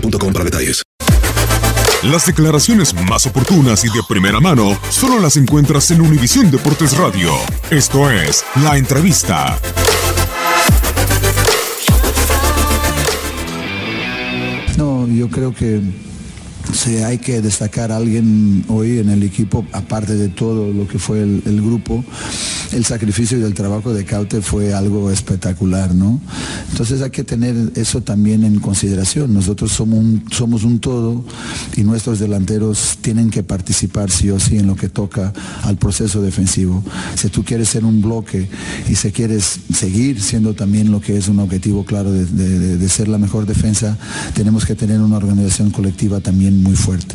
para detalles. Las declaraciones más oportunas y de primera mano solo las encuentras en Univisión Deportes Radio. Esto es La Entrevista. No, yo creo que si hay que destacar a alguien hoy en el equipo, aparte de todo lo que fue el, el grupo, el sacrificio y el trabajo de Caute fue algo espectacular, ¿no? Entonces hay que tener eso también en consideración. Nosotros somos un, somos un todo y nuestros delanteros tienen que participar sí o sí en lo que toca al proceso defensivo. Si tú quieres ser un bloque y si quieres seguir siendo también lo que es un objetivo claro de, de- de- ser la mejor defensa, tenemos que tener una organización colectiva también muy fuerte.